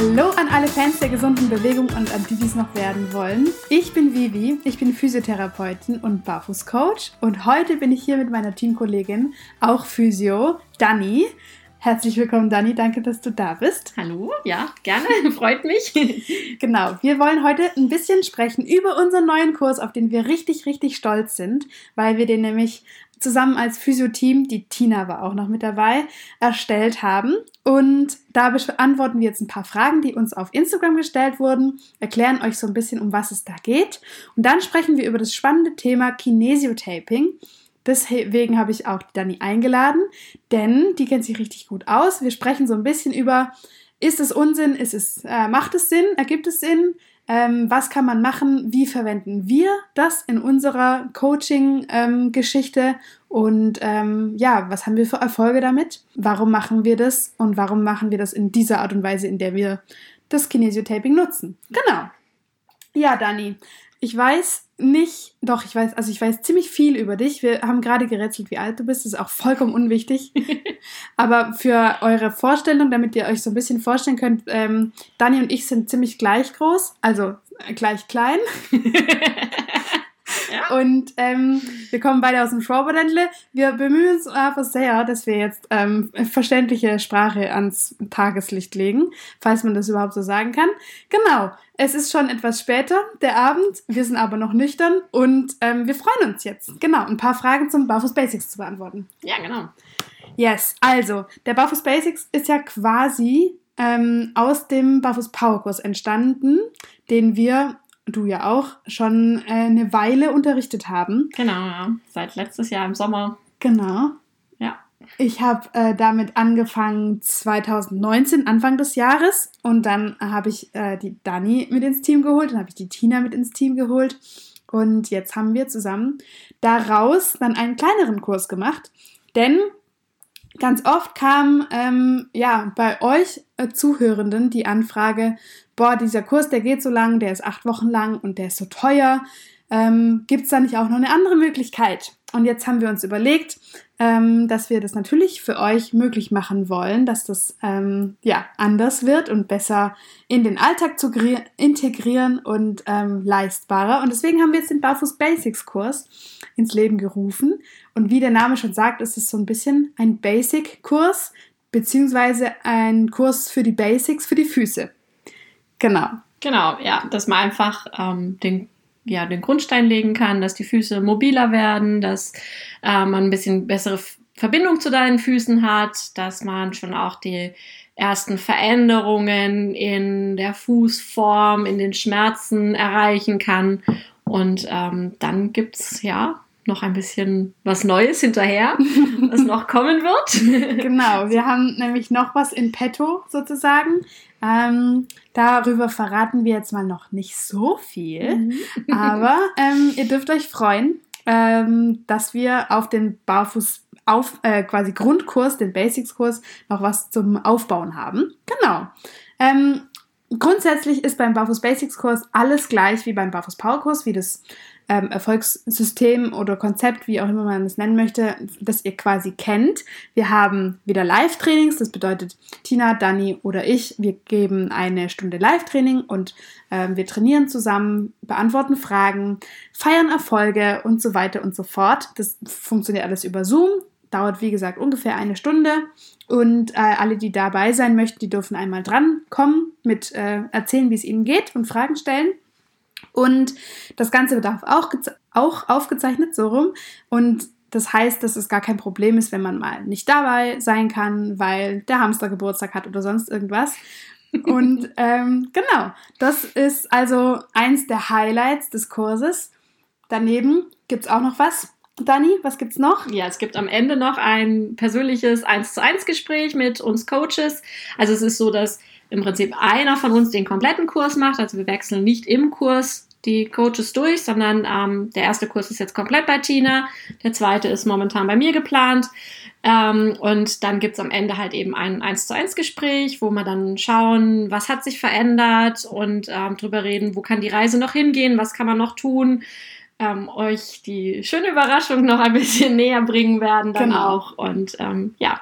Hallo an alle Fans der gesunden Bewegung und an die, die es noch werden wollen. Ich bin Vivi, ich bin Physiotherapeutin und Barfußcoach und heute bin ich hier mit meiner Teamkollegin, auch Physio, Dani. Herzlich willkommen, Dani. Danke, dass du da bist. Hallo, ja, gerne. Freut mich. genau. Wir wollen heute ein bisschen sprechen über unseren neuen Kurs, auf den wir richtig, richtig stolz sind, weil wir den nämlich zusammen als Physio-Team, die Tina war auch noch mit dabei, erstellt haben. Und da beantworten wir jetzt ein paar Fragen, die uns auf Instagram gestellt wurden, erklären euch so ein bisschen, um was es da geht. Und dann sprechen wir über das spannende Thema Kinesiotaping. Deswegen habe ich auch Dani eingeladen, denn die kennt sich richtig gut aus. Wir sprechen so ein bisschen über, ist es Unsinn, ist es, äh, macht es Sinn, ergibt es Sinn, ähm, was kann man machen, wie verwenden wir das in unserer Coaching-Geschichte ähm, und ähm, ja, was haben wir für Erfolge damit, warum machen wir das und warum machen wir das in dieser Art und Weise, in der wir das Kinesiotaping nutzen. Genau. Ja, Dani, ich weiß nicht, doch, ich weiß, also ich weiß ziemlich viel über dich. Wir haben gerade gerätselt, wie alt du bist. Das ist auch vollkommen unwichtig. Aber für eure Vorstellung, damit ihr euch so ein bisschen vorstellen könnt, ähm, Dani und ich sind ziemlich gleich groß, also gleich klein. Und ähm, wir kommen beide aus dem Schwaberländle. Wir bemühen uns aber sehr, dass wir jetzt ähm, verständliche Sprache ans Tageslicht legen, falls man das überhaupt so sagen kann. Genau, es ist schon etwas später, der Abend. Wir sind aber noch nüchtern und ähm, wir freuen uns jetzt, genau, ein paar Fragen zum Barfuß Basics zu beantworten. Ja, genau. Yes, also, der Barfuß Basics ist ja quasi ähm, aus dem Barfuß Power Kurs entstanden, den wir du ja auch, schon äh, eine Weile unterrichtet haben. Genau, ja. Seit letztes Jahr im Sommer. Genau. Ja. Ich habe äh, damit angefangen 2019, Anfang des Jahres. Und dann habe ich äh, die Dani mit ins Team geholt, dann habe ich die Tina mit ins Team geholt. Und jetzt haben wir zusammen daraus dann einen kleineren Kurs gemacht. Denn ganz oft kam ähm, ja bei euch äh, Zuhörenden die Anfrage, boah, dieser Kurs, der geht so lang, der ist acht Wochen lang und der ist so teuer. Ähm, Gibt es da nicht auch noch eine andere Möglichkeit? Und jetzt haben wir uns überlegt, ähm, dass wir das natürlich für euch möglich machen wollen, dass das ähm, ja anders wird und besser in den Alltag zu integrieren und ähm, leistbarer. Und deswegen haben wir jetzt den Barfuß Basics Kurs ins Leben gerufen. Und wie der Name schon sagt, ist es so ein bisschen ein Basic Kurs beziehungsweise ein Kurs für die Basics für die Füße. Genau. Genau, ja, dass man einfach ähm, den, ja, den Grundstein legen kann, dass die Füße mobiler werden, dass äh, man ein bisschen bessere Verbindung zu deinen Füßen hat, dass man schon auch die ersten Veränderungen in der Fußform, in den Schmerzen erreichen kann. Und ähm, dann es ja noch ein bisschen was Neues hinterher, was noch kommen wird. genau, wir haben nämlich noch was in petto sozusagen. Ähm, darüber verraten wir jetzt mal noch nicht so viel, mhm. aber ähm, ihr dürft euch freuen, ähm, dass wir auf den Barfuß auf äh, quasi Grundkurs, den Basics-Kurs, noch was zum Aufbauen haben. Genau. Ähm, grundsätzlich ist beim Barfuß Basics Kurs alles gleich wie beim Barfuß Power Kurs, wie das ähm, Erfolgssystem oder Konzept, wie auch immer man es nennen möchte, das ihr quasi kennt. Wir haben wieder Live-Trainings, das bedeutet Tina, Dani oder ich, wir geben eine Stunde Live-Training und ähm, wir trainieren zusammen, beantworten Fragen, feiern Erfolge und so weiter und so fort. Das funktioniert alles über Zoom, dauert wie gesagt ungefähr eine Stunde und äh, alle, die dabei sein möchten, die dürfen einmal dran kommen, mit äh, erzählen, wie es ihnen geht und Fragen stellen. Und das Ganze wird auch, auch aufgezeichnet, so rum. Und das heißt, dass es gar kein Problem ist, wenn man mal nicht dabei sein kann, weil der Hamster Geburtstag hat oder sonst irgendwas. Und ähm, genau, das ist also eins der Highlights des Kurses. Daneben gibt es auch noch was. Dani, was gibt's noch? Ja, es gibt am Ende noch ein persönliches 1 zu 1 Gespräch mit uns Coaches. Also es ist so, dass im Prinzip einer von uns den kompletten Kurs macht. Also wir wechseln nicht im Kurs die Coaches durch, sondern ähm, der erste Kurs ist jetzt komplett bei Tina, der zweite ist momentan bei mir geplant. Ähm, und dann gibt's am Ende halt eben ein 1 zu 1 Gespräch, wo wir dann schauen, was hat sich verändert und ähm, drüber reden, wo kann die Reise noch hingehen, was kann man noch tun. Ähm, euch die schöne Überraschung noch ein bisschen näher bringen werden dann genau. auch. Und ähm, ja,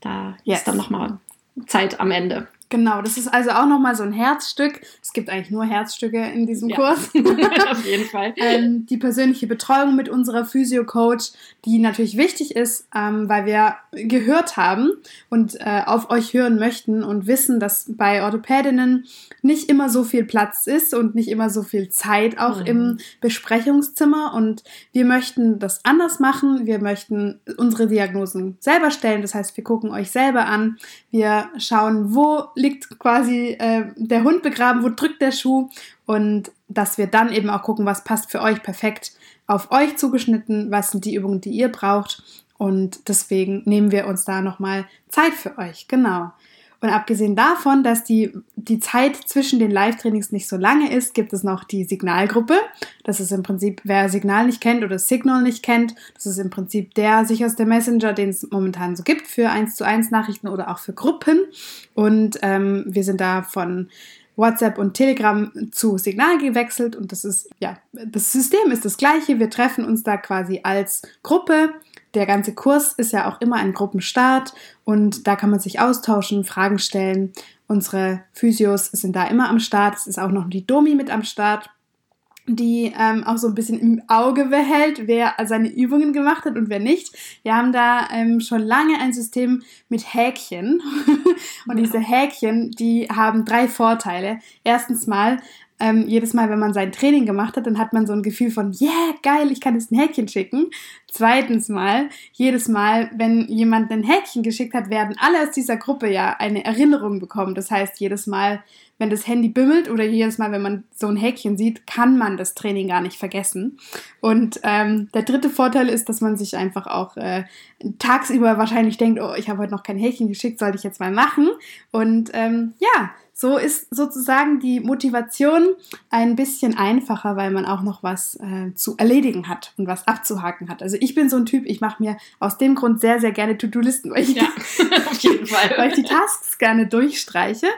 da yes. ist dann nochmal Zeit am Ende. Genau, das ist also auch nochmal so ein Herzstück. Es gibt eigentlich nur Herzstücke in diesem Ja. Kurs. Auf jeden Fall. ähm, die persönliche Betreuung mit unserer Physio-Coach, die natürlich wichtig ist, ähm, weil wir gehört haben und äh, auf euch hören möchten und wissen, dass bei Orthopädinnen nicht immer so viel Platz ist und nicht immer so viel Zeit auch Mhm. im Besprechungszimmer. Und wir möchten das anders machen. Wir möchten unsere Diagnosen selber stellen. Das heißt, wir gucken euch selber an. Wir schauen, wo liegt quasi äh, der Hund begraben, wo drückt der Schuh? Und dass wir dann eben auch gucken, was passt für euch perfekt auf euch zugeschnitten, was sind die Übungen, die ihr braucht. Und deswegen nehmen wir uns da nochmal Zeit für euch, genau. Und abgesehen davon, dass die, die Zeit zwischen den Live-Trainings nicht so lange ist, gibt es noch die Signalgruppe. Das ist im Prinzip, wer Signal nicht kennt oder Signal nicht kennt, das ist im Prinzip der sicherste Messenger, den es momentan so gibt für 1 zu 1 Nachrichten oder auch für Gruppen. Und ähm, wir sind da von WhatsApp und Telegram zu Signal gewechselt und das ist, ja, das System ist das gleiche. Wir treffen uns da quasi als Gruppe. Der ganze Kurs ist ja auch immer ein Gruppenstart und da kann man sich austauschen, Fragen stellen. Unsere Physios sind da immer am Start. Es ist auch noch die Domi mit am Start die ähm, auch so ein bisschen im Auge behält, wer seine Übungen gemacht hat und wer nicht. Wir haben da ähm, schon lange ein System mit Häkchen. und diese Häkchen, die haben drei Vorteile. Erstens mal, ähm, jedes Mal, wenn man sein Training gemacht hat, dann hat man so ein Gefühl von, yeah, geil, ich kann jetzt ein Häkchen schicken. Zweitens mal, jedes Mal, wenn jemand ein Häkchen geschickt hat, werden alle aus dieser Gruppe ja eine Erinnerung bekommen. Das heißt, jedes Mal, wenn das Handy bimmelt oder jedes Mal, wenn man so ein Häkchen sieht, kann man das Training gar nicht vergessen. Und ähm, der dritte Vorteil ist, dass man sich einfach auch äh, tagsüber wahrscheinlich denkt, oh, ich habe heute noch kein Häkchen geschickt, sollte ich jetzt mal machen. Und ähm, ja, so ist sozusagen die Motivation ein bisschen einfacher, weil man auch noch was äh, zu erledigen hat und was abzuhaken hat. Also ich bin so ein Typ, ich mache mir aus dem Grund sehr, sehr gerne To-Do-Listen, weil ich, Ja, weil ich die Tasks gerne durchstreiche.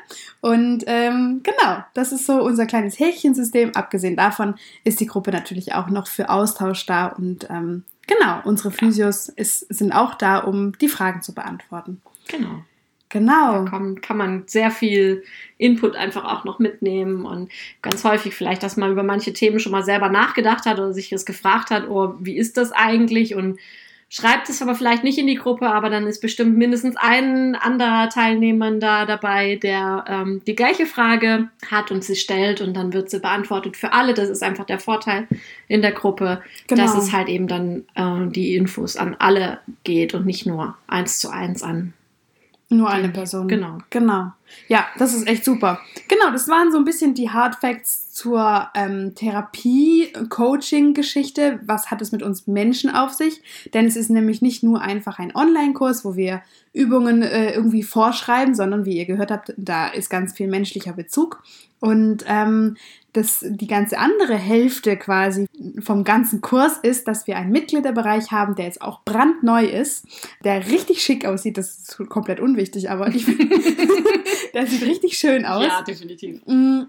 Und ähm, genau, das ist so unser kleines Häkchensystem. Abgesehen davon ist die Gruppe natürlich auch noch für Austausch da und ähm, genau, unsere Physios ist, sind auch da, um die Fragen zu beantworten. Genau. Genau. Da kann, kann man sehr viel Input einfach auch noch mitnehmen und ganz häufig vielleicht, dass man über manche Themen schon mal selber nachgedacht hat oder sich das gefragt hat, oh, wie ist das eigentlich und schreibt es aber vielleicht nicht in die Gruppe, aber dann ist bestimmt mindestens ein anderer Teilnehmer da dabei, der ähm, die gleiche Frage hat und sie stellt und dann wird sie beantwortet für alle. Das ist einfach der Vorteil in der Gruppe, Genau. dass es halt eben dann äh, die Infos an alle geht und nicht nur eins zu eins an Nur eine Person. Genau. Genau. Ja, das ist echt super. Genau, das waren so ein bisschen die Hard Facts zur ähm, Therapie-Coaching-Geschichte. Was hat es mit uns Menschen auf sich? Denn es ist nämlich nicht nur einfach ein Online-Kurs, wo wir Übungen äh, irgendwie vorschreiben, sondern wie ihr gehört habt, da ist ganz viel menschlicher Bezug. Und ähm, das, die ganze andere Hälfte quasi vom ganzen Kurs ist, dass wir einen Mitgliederbereich haben, der jetzt auch brandneu ist, der richtig schick aussieht. Das ist komplett unwichtig, aber ich der sieht richtig schön aus. Ja, definitiv. Mm,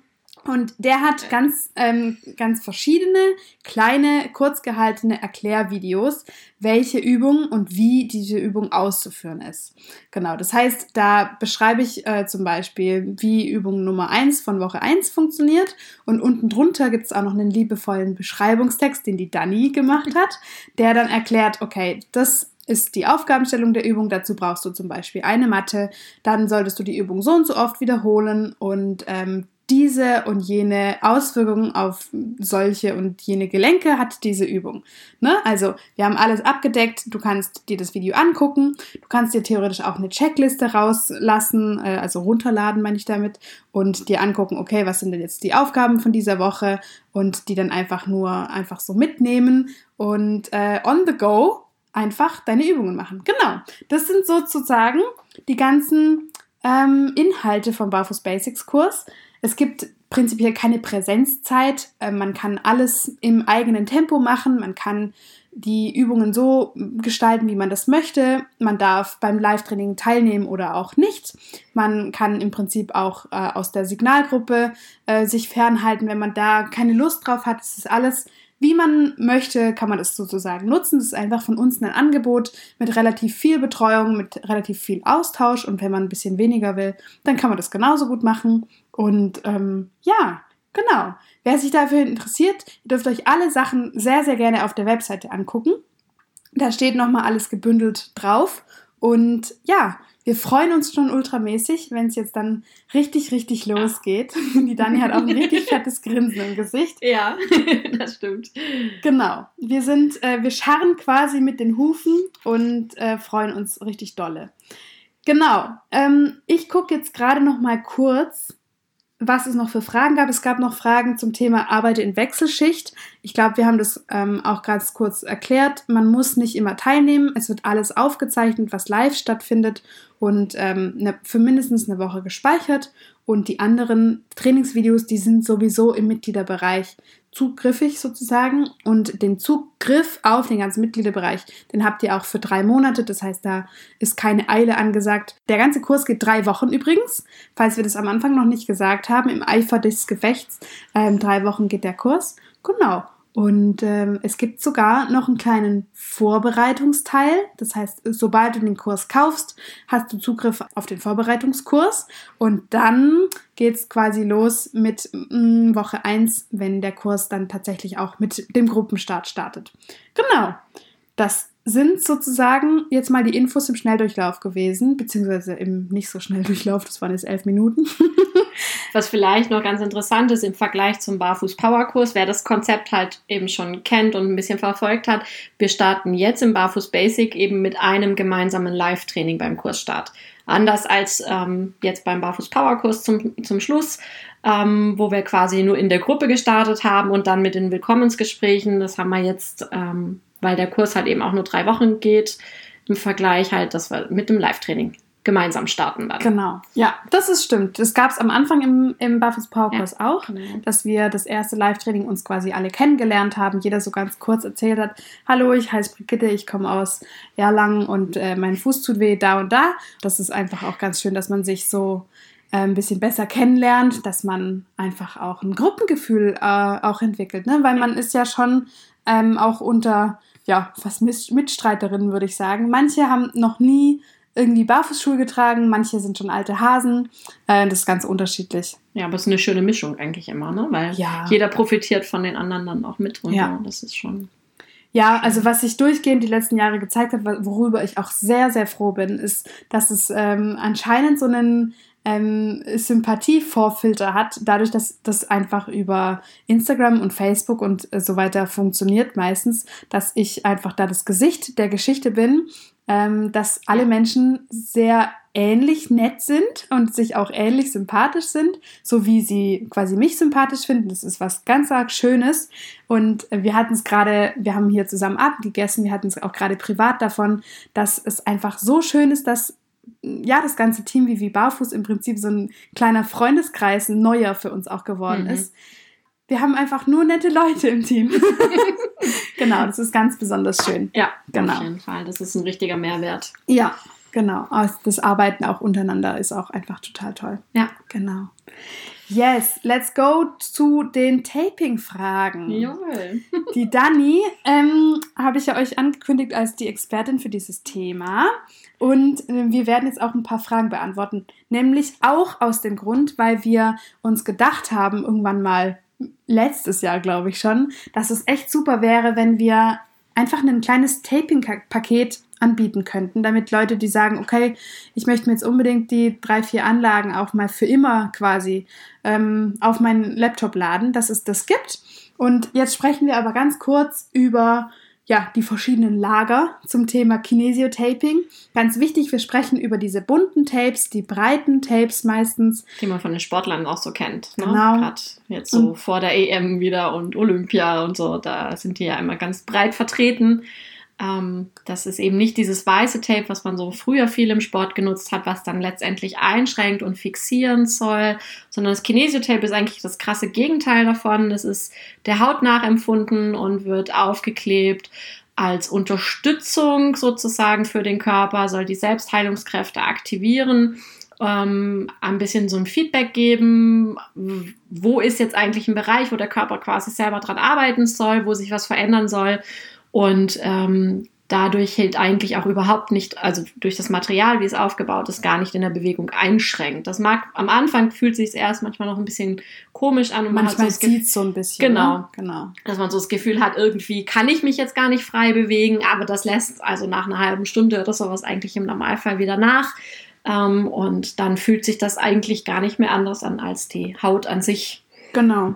Und der hat ganz, ähm, ganz verschiedene, kleine, kurz gehaltene Erklärvideos, welche Übung und wie diese Übung auszuführen ist. Genau, das heißt, da beschreibe ich äh, zum Beispiel, wie Übung Nummer 1 von Woche 1 funktioniert und unten drunter gibt es auch noch einen liebevollen Beschreibungstext, den die Dani gemacht hat, der dann erklärt, okay, das ist die Aufgabenstellung der Übung. Dazu brauchst du zum Beispiel eine Matte. Dann solltest du die Übung so und so oft wiederholen und ähm, diese und jene Auswirkungen auf solche und jene Gelenke hat diese Übung. Ne? Also wir haben alles abgedeckt. Du kannst dir das Video angucken. Du kannst dir theoretisch auch eine Checkliste rauslassen, äh, also runterladen meine ich damit und dir angucken, okay, was sind denn jetzt die Aufgaben von dieser Woche und die dann einfach nur einfach so mitnehmen und äh, on the go einfach deine Übungen machen. Genau. Das sind sozusagen die ganzen ähm, Inhalte vom Barfuß Basics Kurs. Es gibt prinzipiell keine Präsenzzeit. Äh, man kann alles im eigenen Tempo machen. Man kann die Übungen so gestalten, wie man das möchte. Man darf beim Live-Training teilnehmen oder auch nicht. Man kann im Prinzip auch äh, aus der Signalgruppe äh, sich fernhalten, wenn man da keine Lust drauf hat. Es ist alles wie man möchte, kann man das sozusagen nutzen. Das ist einfach von uns ein Angebot mit relativ viel Betreuung, mit relativ viel Austausch. Und wenn man ein bisschen weniger will, dann kann man das genauso gut machen. Und ähm, ja, genau. Wer sich dafür interessiert, ihr dürft euch alle Sachen sehr, sehr gerne auf der Webseite angucken. Da steht nochmal alles gebündelt drauf. Und ja, wir freuen uns schon ultramäßig, wenn es jetzt dann richtig, richtig losgeht. Die Dani hat auch ein richtig fettes Grinsen im Gesicht. Ja, das stimmt. Genau. Wir sind, äh, wir scharren quasi mit den Hufen und äh, freuen uns richtig dolle. Genau. Ähm, ich gucke jetzt gerade noch mal kurz was es noch für Fragen gab. Es gab noch Fragen zum Thema Arbeite in Wechselschicht. Ich glaube, wir haben das ähm, auch ganz kurz erklärt. Man muss nicht immer teilnehmen. Es wird alles aufgezeichnet, was live stattfindet und ähm, ne, für mindestens eine Woche gespeichert. Und die anderen Trainingsvideos, die sind sowieso im Mitgliederbereich zugriffig sozusagen. Und den Zugriff auf den ganzen Mitgliederbereich, den habt ihr auch für drei Monate. Das heißt, da ist keine Eile angesagt. Der ganze Kurs geht drei Wochen übrigens, falls wir das am Anfang noch nicht gesagt haben. Im Eifer des Gefechts. Ähm, drei Wochen geht der Kurs. Genau. Und ähm, es gibt sogar noch einen kleinen Vorbereitungsteil. Das heißt, sobald du den Kurs kaufst, hast du Zugriff auf den Vorbereitungskurs. Und dann geht's quasi los mit mh, mm, Woche 1, wenn der Kurs dann tatsächlich auch mit dem Gruppenstart startet. Genau. Das sind sozusagen jetzt mal die Infos im Schnelldurchlauf gewesen, beziehungsweise im nicht so Schnelldurchlauf, das waren jetzt elf Minuten. Was vielleicht noch ganz interessant ist im Vergleich zum Barfuß-Power-Kurs, wer das Konzept halt eben schon kennt und ein bisschen verfolgt hat, wir starten jetzt im Barfuß Basic eben mit einem gemeinsamen Live-Training beim Kursstart. Anders als ähm, jetzt beim Barfuß-Power-Kurs zum, zum Schluss, ähm, wo wir quasi nur in der Gruppe gestartet haben und dann mit den Willkommensgesprächen, das haben wir jetzt ähm, weil der Kurs halt eben auch nur drei Wochen geht, im Vergleich halt, dass wir mit dem Live-Training gemeinsam starten dann. Genau. Ja, das ist stimmt. Das gab es am Anfang im, im Buffets Power Kurs ja, auch, genau. dass wir das erste Live-Training uns quasi alle kennengelernt haben. Jeder so ganz kurz erzählt hat, hallo, ich heiße Brigitte, ich komme aus Erlangen und äh, mein Fuß tut weh da und da. Das ist einfach auch ganz schön, dass man sich so äh, ein bisschen besser kennenlernt, dass man einfach auch ein Gruppengefühl äh, auch entwickelt, ne? weil man ist ja schon ähm, auch unter ja, fast Mitstreiterinnen, würde ich sagen. Manche haben noch nie irgendwie Barfußschuhe getragen, manche sind schon alte Hasen. Äh, das ist ganz unterschiedlich. Ja, aber es ist eine schöne Mischung eigentlich immer, ne? Weil ja. jeder profitiert von den anderen dann auch mit. Und ja. das ist schon. Ja, also was sich durchgehend die letzten Jahre gezeigt hat, worüber ich auch sehr, sehr froh bin, ist, dass es ähm, anscheinend so einen ähm, Sympathievorfilter hat, dadurch, dass das einfach über Instagram und Facebook und äh, so weiter funktioniert meistens, dass ich einfach da das Gesicht der Geschichte bin, ähm, dass alle Menschen sehr ähnlich nett sind und sich auch ähnlich sympathisch sind, so wie sie quasi mich sympathisch finden. Das ist was ganz arg Schönes. Und wir hatten es gerade, wir haben hier zusammen Abend gegessen, wir hatten es auch gerade privat davon, dass es einfach so schön ist, dass ja, das ganze Team wie Barfuß im Prinzip so ein kleiner Freundeskreis, ein neuer für uns auch geworden mhm. ist. Wir haben einfach nur nette Leute im Team. genau, das ist ganz besonders schön. Ja, genau. auf jeden Fall. Das ist ein richtiger Mehrwert. Ja, genau. Das Arbeiten auch untereinander ist auch einfach total toll. Ja. Genau. Yes, let's go zu den Taping-Fragen. Jawohl. Die Dani ähm, habe ich ja euch angekündigt als die Expertin für dieses Thema. Und äh, wir werden jetzt auch ein paar Fragen beantworten. Nämlich auch aus dem Grund, weil wir uns gedacht haben, irgendwann mal letztes Jahr, glaube ich schon, dass es echt super wäre, wenn wir einfach ein kleines Taping-Paket anbieten könnten, damit Leute, die sagen, okay, ich möchte mir jetzt unbedingt die drei, vier Anlagen auch mal für immer quasi ähm, auf meinen Laptop laden, dass es das gibt. Und jetzt sprechen wir aber ganz kurz über ja, die verschiedenen Lager zum Thema Kinesiotaping. Ganz wichtig, wir sprechen über diese bunten Tapes, die breiten Tapes meistens. Die man von den Sportlern auch so kennt. Ne? Genau. Gerade jetzt so und vor der EM wieder und Olympia und so, da sind die ja immer ganz breit vertreten. Ähm, das ist eben nicht dieses weiße Tape, was man so früher viel im Sport genutzt hat, was dann letztendlich einschränkt und fixieren soll, sondern das Kinesiotape ist eigentlich das krasse Gegenteil davon. Das ist der Haut nachempfunden und wird aufgeklebt als Unterstützung sozusagen für den Körper, soll die Selbstheilungskräfte aktivieren ähm, ein bisschen so ein Feedback geben, wo ist jetzt eigentlich ein Bereich, wo der Körper quasi selber dran arbeiten soll, wo sich was verändern soll. Und ähm, dadurch hält eigentlich auch überhaupt nicht, also durch das Material, wie es aufgebaut ist, gar nicht in der Bewegung einschränkt. Das mag am Anfang fühlt sich erst manchmal noch ein bisschen komisch an und manchmal man hat so sieht so ein bisschen. Genau, ne? genau. Dass man so das Gefühl hat, irgendwie kann ich mich jetzt gar nicht frei bewegen, aber das lässt also nach einer halben Stunde oder sowas eigentlich im Normalfall wieder nach. Ähm, und dann fühlt sich das eigentlich gar nicht mehr anders an als die Haut an sich. Genau.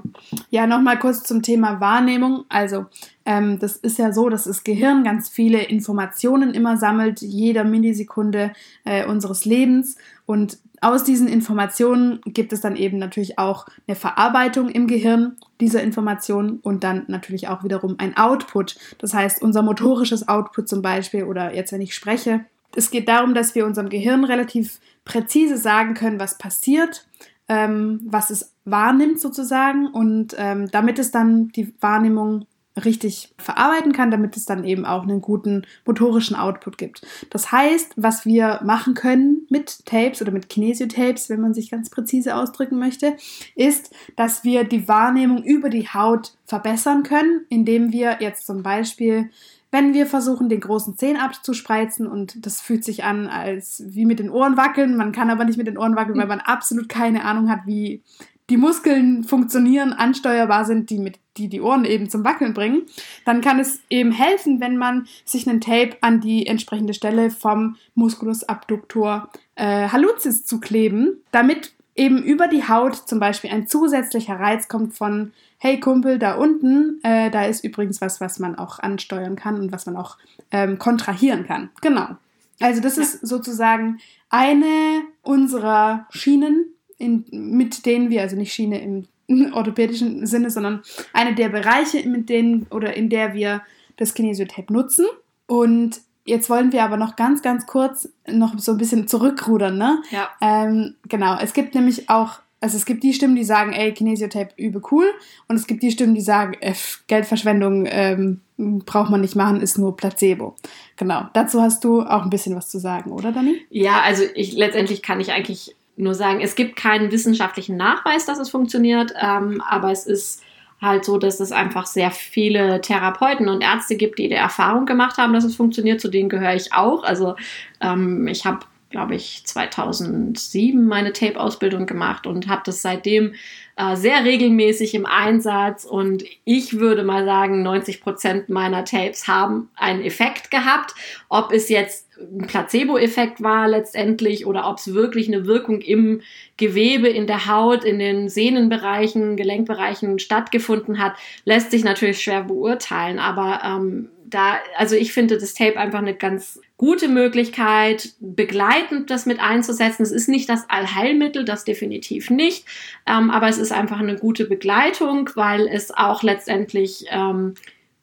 Ja, nochmal kurz zum Thema Wahrnehmung. Also, ähm, das ist ja so, dass das Gehirn ganz viele Informationen immer sammelt, jeder Millisekunde äh, unseres Lebens. Und aus diesen Informationen gibt es dann eben natürlich auch eine Verarbeitung im Gehirn dieser Informationen und dann natürlich auch wiederum ein Output. Das heißt, unser motorisches Output zum Beispiel oder jetzt, wenn ich spreche. Es geht darum, dass wir unserem Gehirn relativ präzise sagen können, was passiert ähm, was es wahrnimmt sozusagen und ähm, damit es dann die Wahrnehmung richtig verarbeiten kann, damit es dann eben auch einen guten motorischen Output gibt. Das heißt, was wir machen können mit Tapes oder mit Kinesiotapes, wenn man sich ganz präzise ausdrücken möchte, ist, dass wir die Wahrnehmung über die Haut verbessern können, indem wir jetzt zum Beispiel wenn wir versuchen, den großen Zehen abzuspreizen und das fühlt sich an, als wie mit den Ohren wackeln, man kann aber nicht mit den Ohren wackeln, weil man absolut keine Ahnung hat, wie die Muskeln funktionieren, ansteuerbar sind, die mit die die Ohren eben zum Wackeln bringen, dann kann es eben helfen, wenn man sich einen Tape an die entsprechende Stelle vom Musculus abductor äh, hallucis zu kleben, damit eben über die Haut zum Beispiel ein zusätzlicher Reiz kommt von hey Kumpel, da unten, äh, da ist übrigens was, was man auch ansteuern kann und was man auch ähm, kontrahieren kann. Genau. Also das ja. ist sozusagen eine unserer Schienen, in, mit denen wir, also nicht Schiene im orthopädischen Sinne, sondern eine der Bereiche, mit denen oder in der wir das Kinesiotape nutzen. Und jetzt wollen wir aber noch ganz, ganz kurz noch so ein bisschen zurückrudern, ne? Ja. Ähm, genau. Es gibt nämlich auch also es gibt die Stimmen, die sagen, ey, Kinesiotape übe cool. Und es gibt die Stimmen, die sagen, äh, Geldverschwendung ähm, braucht man nicht machen, ist nur Placebo. Genau. Dazu hast du auch ein bisschen was zu sagen, oder Dani? Ja, also ich letztendlich kann ich eigentlich nur sagen, es gibt keinen wissenschaftlichen Nachweis, dass es funktioniert, ähm, aber es ist halt so, dass es einfach sehr viele Therapeuten und Ärzte gibt, die die Erfahrung gemacht haben, dass es funktioniert. Zu denen gehöre ich auch. Also ähm, ich habe glaube ich, 2007 meine Tape-Ausbildung gemacht und habe das seitdem äh, sehr regelmäßig im Einsatz. Und ich würde mal sagen, 90 Prozent meiner Tapes haben einen Effekt gehabt. Ob es jetzt ein Placebo-Effekt war letztendlich oder ob es wirklich eine Wirkung im Gewebe, in der Haut, in den Sehnenbereichen, Gelenkbereichen stattgefunden hat, lässt sich natürlich schwer beurteilen. Aber ähm, da, also ich finde das Tape einfach eine ganz gute Möglichkeit, begleitend das mit einzusetzen. Es ist nicht das Allheilmittel, das definitiv nicht, ähm, aber es ist einfach eine gute Begleitung, weil es auch letztendlich ähm,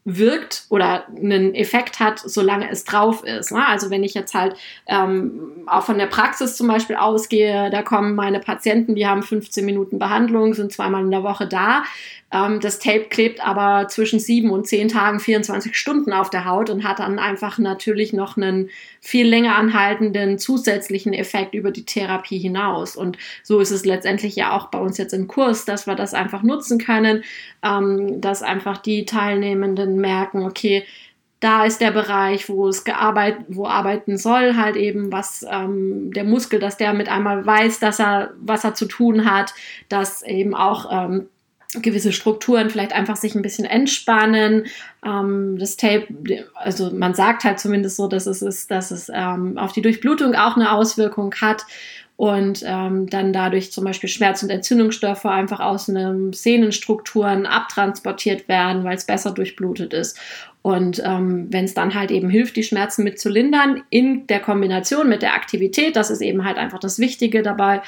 wirkt oder einen Effekt hat, solange es drauf ist. Ne? Also wenn ich jetzt halt ähm, auch von der Praxis zum Beispiel ausgehe, da kommen meine Patienten, die haben 15 Minuten Behandlung, sind zweimal in der Woche da. Ähm, das Tape klebt aber zwischen sieben und zehn Tagen, 24 Stunden auf der Haut und hat dann einfach natürlich noch einen viel länger anhaltenden zusätzlichen Effekt über die Therapie hinaus. Und so ist es letztendlich ja auch bei uns jetzt im Kurs, dass wir das einfach nutzen können, ähm, dass einfach die Teilnehmenden merken, okay, da ist der Bereich, wo es gearbeitet, wo arbeiten soll, halt eben, was ähm, der Muskel, dass der mit einmal weiß, dass er, was er zu tun hat, dass eben auch ähm, gewisse Strukturen vielleicht einfach sich ein bisschen entspannen. Ähm, das Tape, also man sagt halt zumindest so, dass es ist, dass es ähm, auf die Durchblutung auch eine Auswirkung hat und ähm, dann dadurch zum Beispiel Schmerz- und Entzündungsstoffe einfach aus den Sehnenstrukturen abtransportiert werden, weil es besser durchblutet ist. Und ähm, wenn es dann halt eben hilft, die Schmerzen mit zu lindern, in der Kombination mit der Aktivität, das ist eben halt einfach das Wichtige dabei,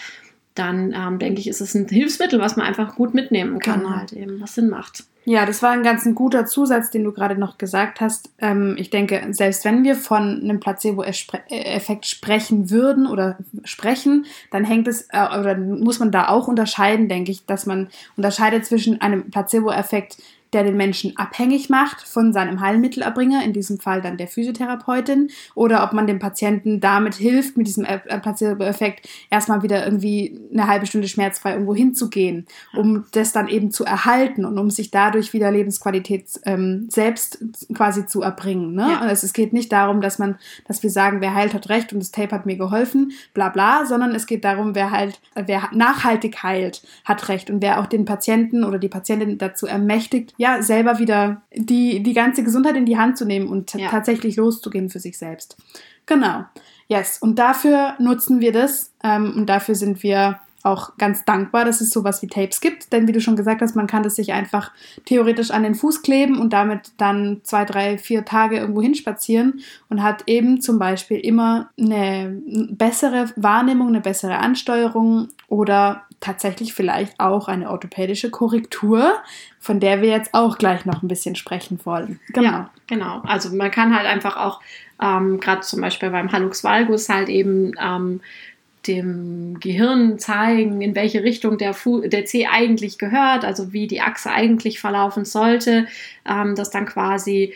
dann ähm, denke ich, ist es ein Hilfsmittel, was man einfach gut mitnehmen kann, genau. halt eben, was Sinn macht. Ja, das war ein ganz ein guter Zusatz, den du gerade noch gesagt hast. Ähm, ich denke, selbst wenn wir von einem Placebo-Effekt sprechen würden oder sprechen, dann hängt es äh, oder muss man da auch unterscheiden, denke ich, dass man unterscheidet zwischen einem Placebo-Effekt, der den Menschen abhängig macht von seinem Heilmittelerbringer, in diesem Fall dann der Physiotherapeutin, oder ob man dem Patienten damit hilft, mit diesem Placebo-Effekt erstmal wieder irgendwie eine halbe Stunde schmerzfrei irgendwo hinzugehen, um das dann eben zu erhalten und um sich dadurch wieder Lebensqualität ähm, selbst quasi zu erbringen. Ne? Ja. Also es geht nicht darum, dass man, dass wir sagen, wer heilt, hat recht und das Tape hat mir geholfen, bla bla, sondern es geht darum, wer halt, wer nachhaltig heilt, hat recht und wer auch den Patienten oder die Patientin dazu ermächtigt, ja, selber wieder die, die ganze Gesundheit in die Hand zu nehmen und ja. tatsächlich loszugehen für sich selbst. Genau. Yes. Und dafür nutzen wir das ähm, und dafür sind wir auch ganz dankbar, dass es sowas wie Tapes gibt, denn wie du schon gesagt hast, man kann das sich einfach theoretisch an den Fuß kleben und damit dann zwei, drei, vier Tage irgendwo hinspazieren und hat eben zum Beispiel immer eine bessere Wahrnehmung, eine bessere Ansteuerung oder tatsächlich vielleicht auch eine orthopädische Korrektur, von der wir jetzt auch gleich noch ein bisschen sprechen wollen. Genau. Ja, genau. Also man kann halt einfach auch ähm, gerade zum Beispiel beim Hallux valgus halt eben ähm, dem Gehirn zeigen, in welche Richtung der, Fu der C eigentlich gehört, also wie die Achse eigentlich verlaufen sollte, ähm, dass dann quasi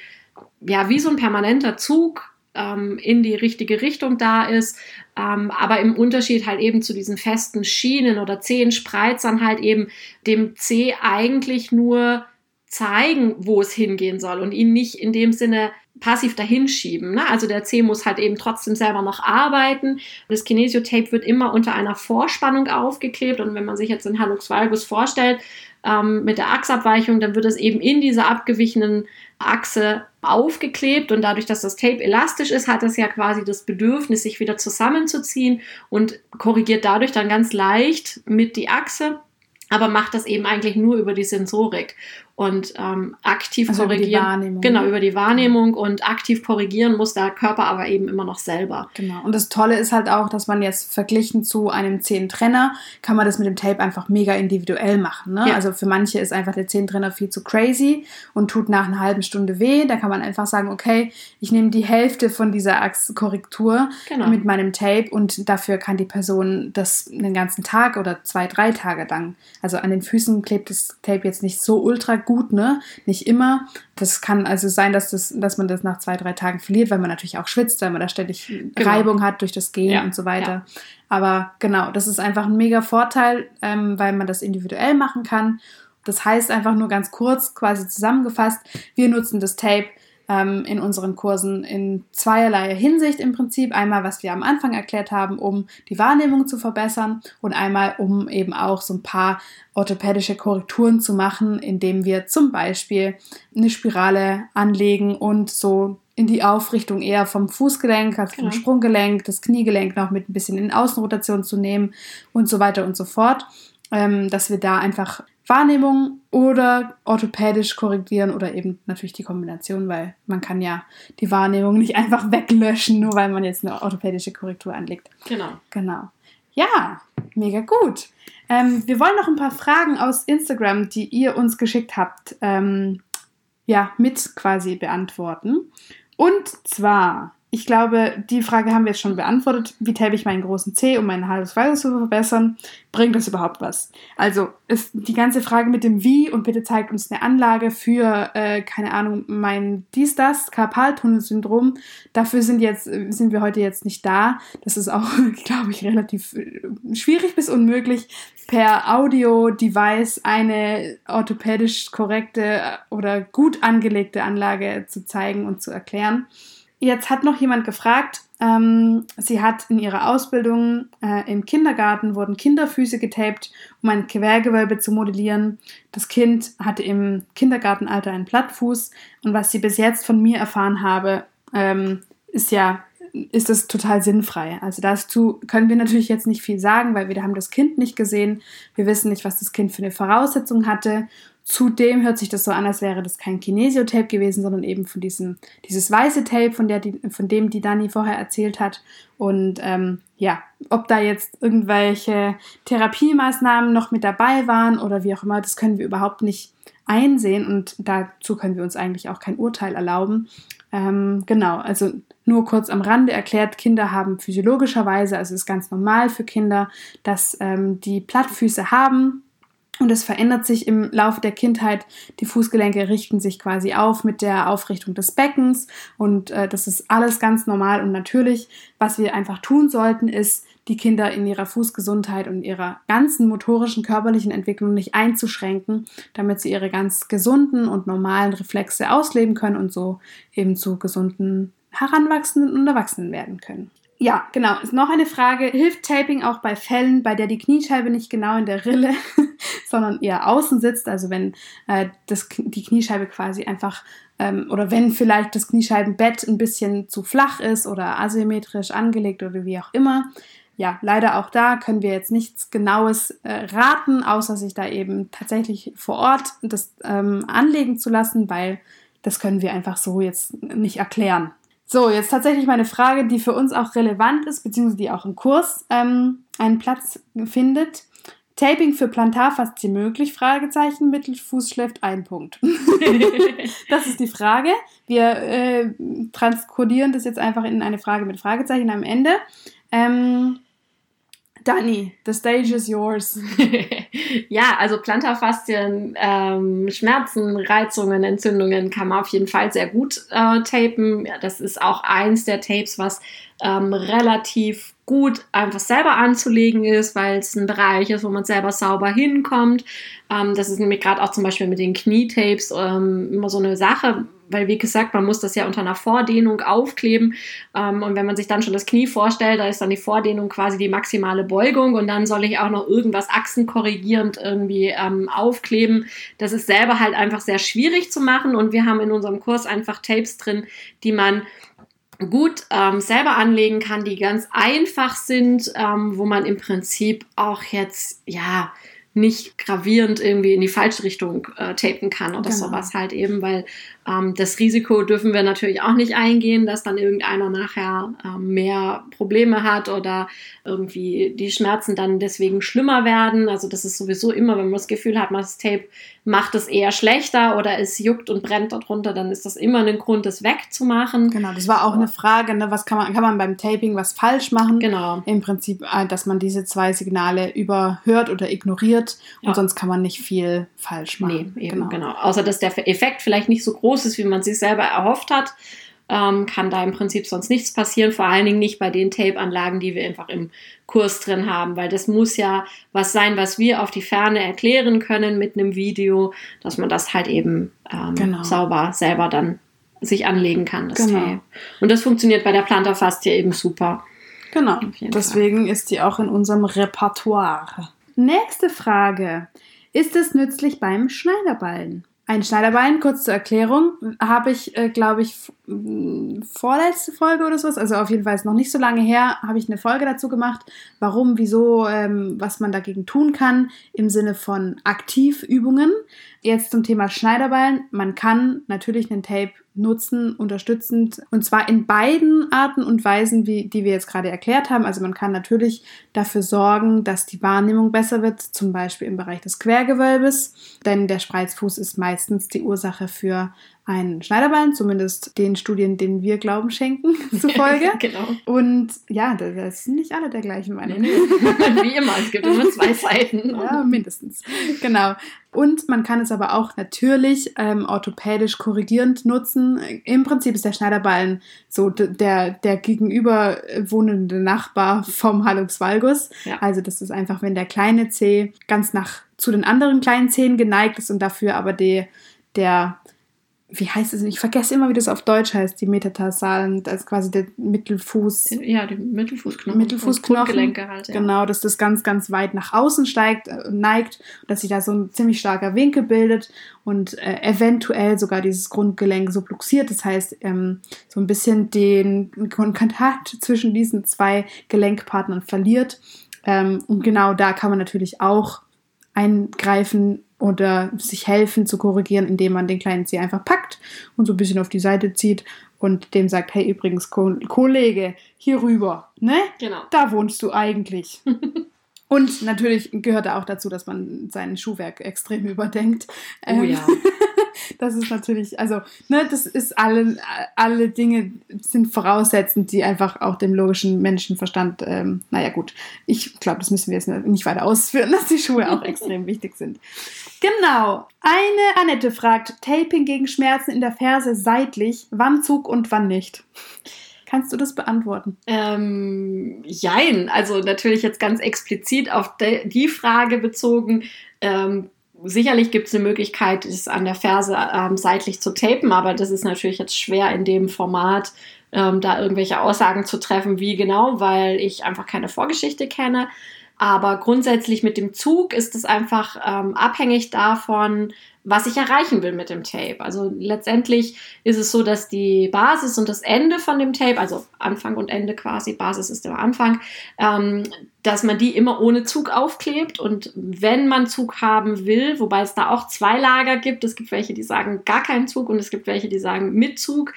ja wie so ein permanenter Zug ähm, in die richtige Richtung da ist, ähm, aber im Unterschied halt eben zu diesen festen Schienen oder Zehenspreizern halt eben dem C eigentlich nur zeigen, wo es hingehen soll und ihn nicht in dem Sinne passiv dahinschieben. Ne? Also der C muss halt eben trotzdem selber noch arbeiten. Das Kinesiotape wird immer unter einer Vorspannung aufgeklebt und wenn man sich jetzt den Hallux valgus vorstellt, ähm, mit der Achsabweichung, dann wird es eben in dieser abgewichenen Achse aufgeklebt und dadurch, dass das Tape elastisch ist, hat es ja quasi das Bedürfnis, sich wieder zusammenzuziehen und korrigiert dadurch dann ganz leicht mit die Achse aber macht das eben eigentlich nur über die Sensorik und ähm, aktiv also korrigieren. Über genau, über die Wahrnehmung und aktiv korrigieren muss der Körper aber eben immer noch selber. Genau. Und das Tolle ist halt auch, dass man jetzt verglichen zu einem Zehntrenner, kann man das mit dem Tape einfach mega individuell machen. Ne? Ja. Also für manche ist einfach der Zehntrenner viel zu crazy und tut nach einer halben Stunde weh. Da kann man einfach sagen, okay, ich nehme die Hälfte von dieser Achskorrektur genau. mit meinem Tape und dafür kann die Person das den ganzen Tag oder zwei, drei Tage lang. Also an den Füßen klebt das Tape jetzt nicht so ultra gut ne? Nicht immer. Das kann also sein, dass, das, dass man das nach zwei, drei Tagen verliert, weil man natürlich auch schwitzt, weil man da ständig genau. Reibung hat durch das Gehen ja. und so weiter. Ja. Aber genau, das ist einfach ein mega Vorteil, ähm, weil man das individuell machen kann. Das heißt einfach nur ganz kurz, quasi zusammengefasst, wir nutzen das Tape ähm, in unseren Kursen in zweierlei Hinsicht im Prinzip. Einmal, was wir am Anfang erklärt haben, um die Wahrnehmung zu verbessern und einmal, um eben auch so ein paar orthopädische Korrekturen zu machen, indem wir zum Beispiel eine Spirale anlegen und so in die Aufrichtung eher vom Fußgelenk, also vom genau. Sprunggelenk, das Kniegelenk noch mit ein bisschen in Außenrotation zu nehmen und so weiter und so fort, ähm, dass wir da einfach Wahrnehmung oder orthopädisch korrigieren oder eben natürlich die Kombination, weil man kann ja die Wahrnehmung nicht einfach weglöschen, nur weil man jetzt eine orthopädische Korrektur anlegt. Genau. Genau. Ja, mega gut. Ähm, wir wollen noch ein paar Fragen aus Instagram, die ihr uns geschickt habt, ähm, ja, mit quasi beantworten. Und zwar ich glaube, die Frage haben wir jetzt schon beantwortet. Wie tape ich meinen großen C, um meinen Hals zu verbessern? Bringt das überhaupt was? Also ist die ganze Frage mit dem Wie und bitte zeigt uns eine Anlage für, äh, keine Ahnung, mein dies, das, Karpaltunnelsyndrom. Dafür sind, jetzt, sind wir heute jetzt nicht da. Das ist auch, glaube ich, relativ äh, schwierig bis unmöglich, per Audio-Device eine orthopädisch korrekte oder gut angelegte Anlage zu zeigen und zu erklären. Jetzt hat noch jemand gefragt, ähm, sie hat in ihrer Ausbildung äh, im Kindergarten wurden Kinderfüße getaped, um ein Quergewölbe zu modellieren. Das Kind hatte im Kindergartenalter einen Plattfuß und was sie bis jetzt von mir erfahren habe, ähm, ist ja ist das total sinnfrei. Also dazu können wir natürlich jetzt nicht viel sagen, weil wir haben das Kind nicht gesehen. Wir wissen nicht, was das Kind für eine Voraussetzung hatte. Zudem hört sich das so an, als wäre das kein Kinesiotape gewesen, sondern eben von diesem, dieses weiße Tape, von, der die, von dem die Dani vorher erzählt hat. Und ähm, ja, ob da jetzt irgendwelche Therapiemaßnahmen noch mit dabei waren oder wie auch immer, das können wir überhaupt nicht einsehen und dazu können wir uns eigentlich auch kein Urteil erlauben. Ähm, genau, also nur kurz am Rande erklärt, Kinder haben physiologischerweise, also es ist ganz normal für Kinder, dass ähm, die Plattfüße haben Und es verändert sich im Laufe der Kindheit. Die Fußgelenke richten sich quasi auf mit der Aufrichtung des Beckens. Und äh, das ist alles ganz normal und natürlich. Was wir einfach tun sollten, ist, die Kinder in ihrer Fußgesundheit und ihrer ganzen motorischen, körperlichen Entwicklung nicht einzuschränken, damit sie ihre ganz gesunden und normalen Reflexe ausleben können und so eben zu gesunden Heranwachsenden und Erwachsenen werden können. Ja, genau. Ist noch eine Frage. Hilft Taping auch bei Fällen, bei der die Kniescheibe nicht genau in der Rille, sondern eher außen sitzt? Also wenn äh, das, die Kniescheibe quasi einfach ähm, oder wenn vielleicht das Kniescheibenbett ein bisschen zu flach ist oder asymmetrisch angelegt oder wie auch immer. Ja, leider auch da können wir jetzt nichts Genaues äh, raten, außer sich da eben tatsächlich vor Ort das ähm, anlegen zu lassen, weil das können wir einfach so jetzt nicht erklären. So, jetzt tatsächlich meine Frage, die für uns auch relevant ist, beziehungsweise die auch im Kurs ähm, einen Platz findet. Taping für Plantarfaszien möglich? Fragezeichen. Mittelfuß schläft ein Punkt. das ist die Frage. Wir äh, transkodieren das jetzt einfach in eine Frage mit Fragezeichen am Ende. Ähm, Dani, the stage is yours. ja, also Plantarfaszien, ähm, Schmerzen, Reizungen, Entzündungen kann man auf jeden Fall sehr gut äh, tapen. Ja, das ist auch eins der Tapes, was ähm, relativ gut einfach selber anzulegen ist, weil es ein Bereich ist, wo man selber sauber hinkommt. Ähm, das ist nämlich gerade auch zum Beispiel mit den Knietapes ähm, immer so eine Sache, weil wie gesagt, man muss das ja unter einer Vordehnung aufkleben. Ähm, und wenn man sich dann schon das Knie vorstellt, da ist dann die Vordehnung quasi die maximale Beugung und dann soll ich auch noch irgendwas achsenkorrigierend irgendwie ähm, aufkleben. Das ist selber halt einfach sehr schwierig zu machen und wir haben in unserem Kurs einfach Tapes drin, die man gut ähm, selber anlegen kann, die ganz einfach sind, ähm, wo man im Prinzip auch jetzt, ja, nicht gravierend irgendwie in die falsche Richtung äh, tapen kann oder genau. sowas halt eben, weil ähm, das Risiko dürfen wir natürlich auch nicht eingehen, dass dann irgendeiner nachher ähm, mehr Probleme hat oder irgendwie die Schmerzen dann deswegen schlimmer werden. Also das ist sowieso immer, wenn man das Gefühl hat, das Tape macht es eher schlechter oder es juckt und brennt darunter, dann ist das immer ein Grund, das wegzumachen. Genau, das war auch eine Frage, ne? was kann man, kann man beim Taping was falsch machen? Genau. Im Prinzip, äh, dass man diese zwei Signale überhört oder ignoriert und ja. sonst kann man nicht viel falsch machen. Nee, eben, genau. genau. Außer, dass der Effekt vielleicht nicht so groß ist, wie man sich selber erhofft hat ähm, kann da im Prinzip sonst nichts passieren, vor allen Dingen nicht bei den Tape-Anlagen, die wir einfach im Kurs drin haben, weil das muss ja was sein, was wir auf die Ferne erklären können mit einem Video, dass man das halt eben ähm, genau. sauber selber dann sich anlegen kann, das genau. Tape. Und das funktioniert bei der Plantarfastie eben super. Genau, deswegen Fall. ist die auch in unserem Repertoire. Nächste Frage. Ist es nützlich beim Schneiderballen? Ein Schneiderbein, kurz zur Erklärung, habe ich, äh, glaube ich, vorletzte Folge oder sowas, also auf jeden Fall ist noch nicht so lange her, habe ich eine Folge dazu gemacht, warum, wieso, ähm, was man dagegen tun kann im Sinne von Aktivübungen. Jetzt zum Thema Schneiderballen. Man kann natürlich einen Tape nutzen, unterstützend. Und zwar in beiden Arten und Weisen, wie, die wir jetzt gerade erklärt haben. Also man kann natürlich dafür sorgen, dass die Wahrnehmung besser wird, zum Beispiel im Bereich des Quergewölbes. Denn der Spreizfuß ist meistens die Ursache für einen Schneiderballen, zumindest den Studien, denen wir Glauben schenken, zufolge. genau. Und ja, das sind nicht alle der gleichen Meinung. Wie immer, es gibt immer zwei Seiten. ja, mindestens. Genau. Und man kann es aber auch natürlich ähm, orthopädisch korrigierend nutzen. Im Prinzip ist der Schneiderballen so der, der gegenüber wohnende Nachbar vom Hallux valgus. Ja. Also das ist einfach, wenn der kleine Zeh ganz nach zu den anderen kleinen Zehen geneigt ist und dafür aber die, der wie heißt es? Ich vergesse immer, wie das auf Deutsch heißt, die Metatarsalen, das ist quasi der Mittelfuß. Ja, die Mittelfußknochen. Mittelfußknochen. Halt, ja. Genau, dass das ganz, ganz weit nach außen steigt, äh, neigt, dass sich da so ein ziemlich starker Winkel bildet und äh, eventuell sogar dieses Grundgelenk so bluxiert. Das heißt, ähm, so ein bisschen den Kontakt zwischen diesen zwei Gelenkpartnern verliert. Ähm, und genau da kann man natürlich auch eingreifen oder sich helfen zu korrigieren, indem man den kleinen Zeh einfach packt und so ein bisschen auf die Seite zieht und dem sagt, hey übrigens Ko Kollege, hier rüber, ne? Genau. Da wohnst du eigentlich. und natürlich gehört da auch dazu, dass man sein Schuhwerk extrem überdenkt. Oh ja. das ist natürlich, also, ne, das ist alle, alle Dinge sind voraussetzend, die einfach auch dem logischen Menschenverstand, ähm, naja, gut. Ich glaube, das müssen wir jetzt nicht weiter ausführen, dass die Schuhe auch extrem wichtig sind. Genau. Eine Annette fragt, Taping gegen Schmerzen in der Ferse seitlich, wann Zug und wann nicht? Kannst du das beantworten? Ähm, jein, also natürlich jetzt ganz explizit auf die Frage bezogen. Ähm, sicherlich gibt es eine Möglichkeit, es an der Ferse ähm, seitlich zu tapen, aber das ist natürlich jetzt schwer in dem Format, ähm, da irgendwelche Aussagen zu treffen, wie genau, weil ich einfach keine Vorgeschichte kenne. Aber grundsätzlich mit dem Zug ist es einfach ähm, abhängig davon, was ich erreichen will mit dem Tape. Also letztendlich ist es so, dass die Basis und das Ende von dem Tape, also Anfang und Ende quasi, Basis ist der Anfang, ähm, dass man die immer ohne Zug aufklebt. Und wenn man Zug haben will, wobei es da auch zwei Lager gibt, es gibt welche, die sagen gar keinen Zug und es gibt welche, die sagen mit Zug,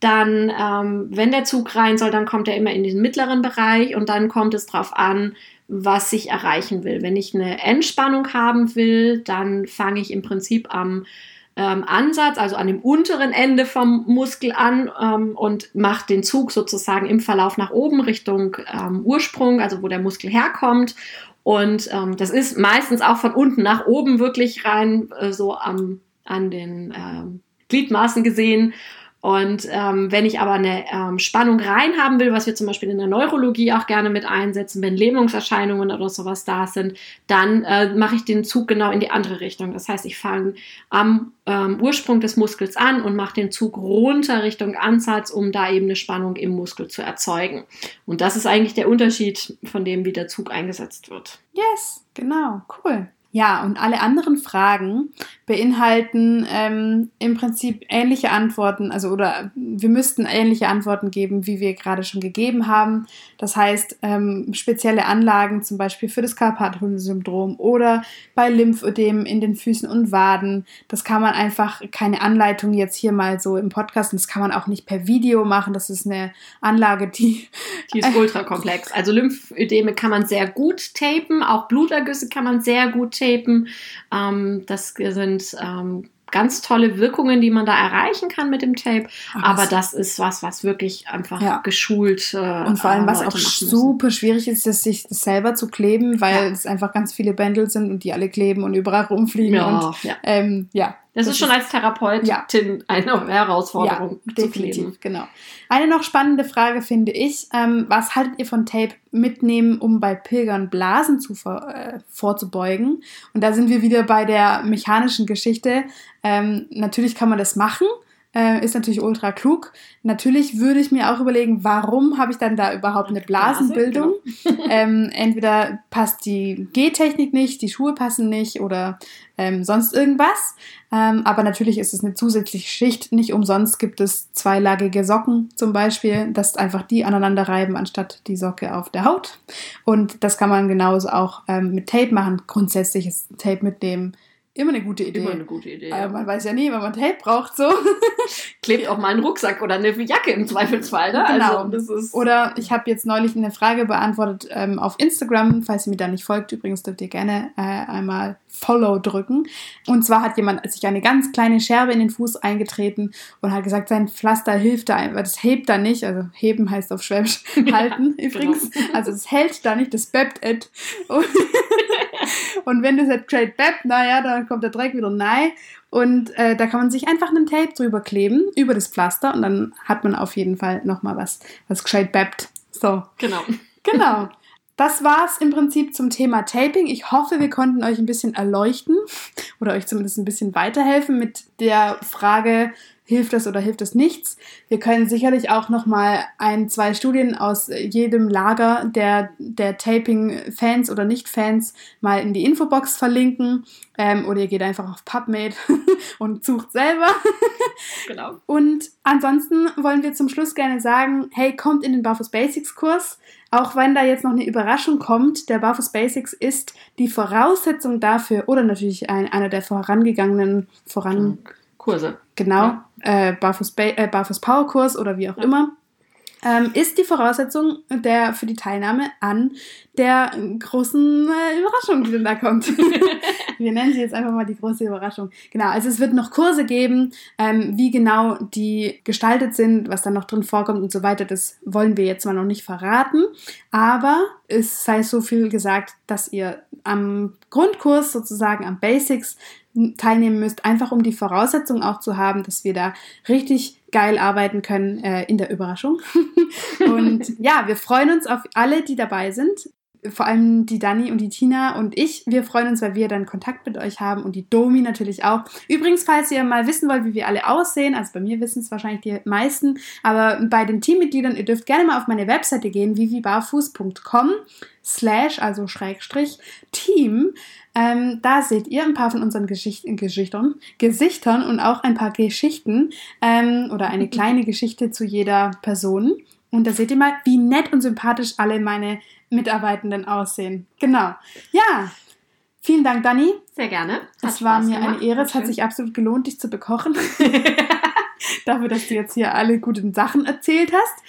dann, ähm, wenn der Zug rein soll, dann kommt er immer in den mittleren Bereich und dann kommt es darauf an, was ich erreichen will. Wenn ich eine Entspannung haben will, dann fange ich im Prinzip am ähm, Ansatz, also an dem unteren Ende vom Muskel an ähm, und mache den Zug sozusagen im Verlauf nach oben Richtung ähm, Ursprung, also wo der Muskel herkommt. Und ähm, das ist meistens auch von unten nach oben wirklich rein, äh, so am, an den äh, Gliedmaßen gesehen. Und ähm, wenn ich aber eine ähm, Spannung reinhaben will, was wir zum Beispiel in der Neurologie auch gerne mit einsetzen, wenn Lähmungserscheinungen oder sowas da sind, dann äh, mache ich den Zug genau in die andere Richtung. Das heißt, ich fange am ähm, Ursprung des Muskels an und mache den Zug runter Richtung Ansatz, um da eben eine Spannung im Muskel zu erzeugen. Und das ist eigentlich der Unterschied von dem, wie der Zug eingesetzt wird. Yes, genau, cool. Ja, und alle anderen Fragen beinhalten ähm, im Prinzip ähnliche Antworten, also oder wir müssten ähnliche Antworten geben, wie wir gerade schon gegeben haben. Das heißt, ähm, spezielle Anlagen zum Beispiel für das Karpathunden-Syndrom oder bei Lymphödem in den Füßen und Waden. Das kann man einfach, keine Anleitung jetzt hier mal so im Podcast, und das kann man auch nicht per Video machen. Das ist eine Anlage, die. Die ist ultra komplex. Also Lymphödeme kann man sehr gut tapen, auch Blutergüsse kann man sehr gut tapen. Ähm, das sind ähm, ganz tolle Wirkungen, die man da erreichen kann mit dem Tape. Ach, aber das ist was, was wirklich einfach ja. geschult. Äh, und vor allem, was auch super schwierig ist, ist, sich das selber zu kleben, weil ja. es einfach ganz viele Bändel sind und die alle kleben und überall rumfliegen. Ja, und, ja. Ähm, ja das, das ist schon als Therapeutin ja. eine Herausforderung. Ja, definitiv, genau. Eine noch spannende Frage finde ich, ähm, was haltet ihr von Tape mitnehmen, um bei Pilgern Blasen zu, äh, vorzubeugen? Und da sind wir wieder bei der mechanischen Geschichte. Ähm, natürlich kann man das machen, äh, ist natürlich ultra klug. Natürlich würde ich mir auch überlegen, warum habe ich dann da überhaupt eine Blasenbildung? Blase, genau. ähm, entweder passt die Gehtechnik nicht, die Schuhe passen nicht oder ähm, sonst irgendwas. Ähm, aber natürlich ist es eine zusätzliche Schicht. Nicht umsonst gibt es zweilagige Socken zum Beispiel, dass einfach die aneinander reiben, anstatt die Socke auf der Haut. Und das kann man genauso auch ähm, mit Tape machen. Grundsätzlich ist Tape mit dem Immer eine gute Idee. Immer eine gute Idee. Aber ja. man weiß ja nie, wenn man Tape braucht, so. Klebt auch mal einen Rucksack oder eine Jacke im Zweifelsfall, ne? Genau. Also, oder ich habe jetzt neulich eine Frage beantwortet ähm, auf Instagram. Falls ihr mir da nicht folgt, übrigens dürft ihr gerne äh, einmal Follow drücken. Und zwar hat jemand sich eine ganz kleine Scherbe in den Fuß eingetreten und hat gesagt, sein Pflaster hilft da einfach. Das hebt da nicht. Also heben heißt auf Schwäbisch halten ja, übrigens. Genau. Also es hält da nicht, das bebt et. Und, wenn das jetzt great bebt, naja, dann kommt der Dreck wieder nein. Und äh, da kann man sich einfach einen Tape drüber kleben, über das Pflaster. Und dann hat man auf jeden Fall nochmal was, was gescheit bebt. So. Genau. Genau. Das war's im Prinzip zum Thema Taping. Ich hoffe, wir konnten euch ein bisschen erleuchten oder euch zumindest ein bisschen weiterhelfen mit der Frage, hilft das oder hilft das nichts. Wir können sicherlich auch noch mal ein, zwei Studien aus jedem Lager der, der Taping-Fans oder Nicht-Fans mal in die Infobox verlinken. Ähm, oder ihr geht einfach auf PubMed und sucht selber. genau. Und ansonsten wollen wir zum Schluss gerne sagen, hey, kommt in den Barfuß Basics Kurs. Auch wenn da jetzt noch eine Überraschung kommt, der Barfuß Basics ist die Voraussetzung dafür oder natürlich ein, einer der vorangegangenen voran Kurse. Genau, ja. Äh, Barfuß, ba äh, Barfuß Power Kurs oder wie auch ja. immer. ähm, ist die Voraussetzung der, für die Teilnahme an der großen äh, Überraschung, die dann da kommt. Wir nennen sie jetzt einfach mal die große Überraschung. Genau, also es wird noch Kurse geben, ähm, wie genau die gestaltet sind, was da noch drin vorkommt und so weiter. Das wollen wir jetzt mal noch nicht verraten. Aber es sei so viel gesagt, dass ihr am Grundkurs sozusagen am Basics teilnehmen müsst, einfach um die Voraussetzung auch zu haben, dass wir da richtig geil arbeiten können äh, in der Überraschung. und ja, wir freuen uns auf alle, die dabei sind. Vor allem die Dani und die Tina und ich. Wir freuen uns, weil wir dann Kontakt mit euch haben und die Domi natürlich auch. Übrigens, falls ihr mal wissen wollt, wie wir alle aussehen, also bei mir wissen es wahrscheinlich die meisten, aber bei den Teammitgliedern, ihr dürft gerne mal auf meine Webseite gehen, vivibarfuß.com slash, also Schrägstrich, Team. Ähm, da seht ihr ein paar von unseren Geschicht Geschichtern, Gesichtern und auch ein paar Geschichten ähm, oder eine kleine Geschichte zu jeder Person. Und da seht ihr mal, wie nett und sympathisch alle meine Mitarbeitenden aussehen. Genau. Ja, vielen Dank, Dani. Sehr gerne. es war mir gemacht. eine Ehre. Es hat sich absolut gelohnt, dich zu bekochen. Dafür, dass du jetzt hier alle guten Sachen erzählt hast.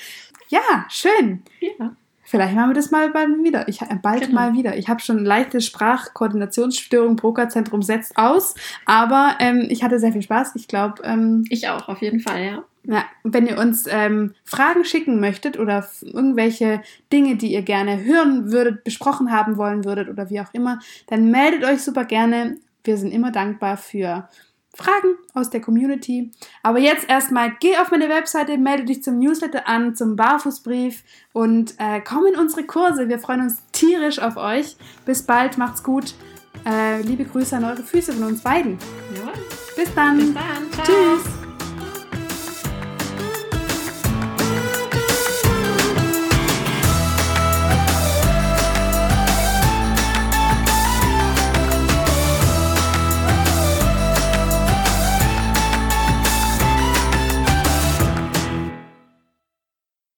Ja, schön. Ja. Vielleicht machen wir das mal bald wieder. Ich, äh, bald genau. mal wieder. Ich habe schon leichte Sprachkoordinationsstörung. Brokerzentrum setzt aus. Aber ähm, ich hatte sehr viel Spaß. Ich glaube. Ähm, ich auch, auf jeden Fall, ja. Ja, wenn ihr uns ähm, Fragen schicken möchtet oder irgendwelche Dinge, die ihr gerne hören würdet, besprochen haben wollen würdet oder wie auch immer, dann meldet euch super gerne. Wir sind immer dankbar für Fragen aus der Community. Aber jetzt erstmal geh auf meine Webseite, melde dich zum Newsletter an, zum Barfußbrief und äh, komm in unsere Kurse. Wir freuen uns tierisch auf euch. Bis bald, macht's gut. Äh, liebe Grüße an eure Füße von uns beiden. Ja. Bis dann. Bis dann. Ciao. Tschüss.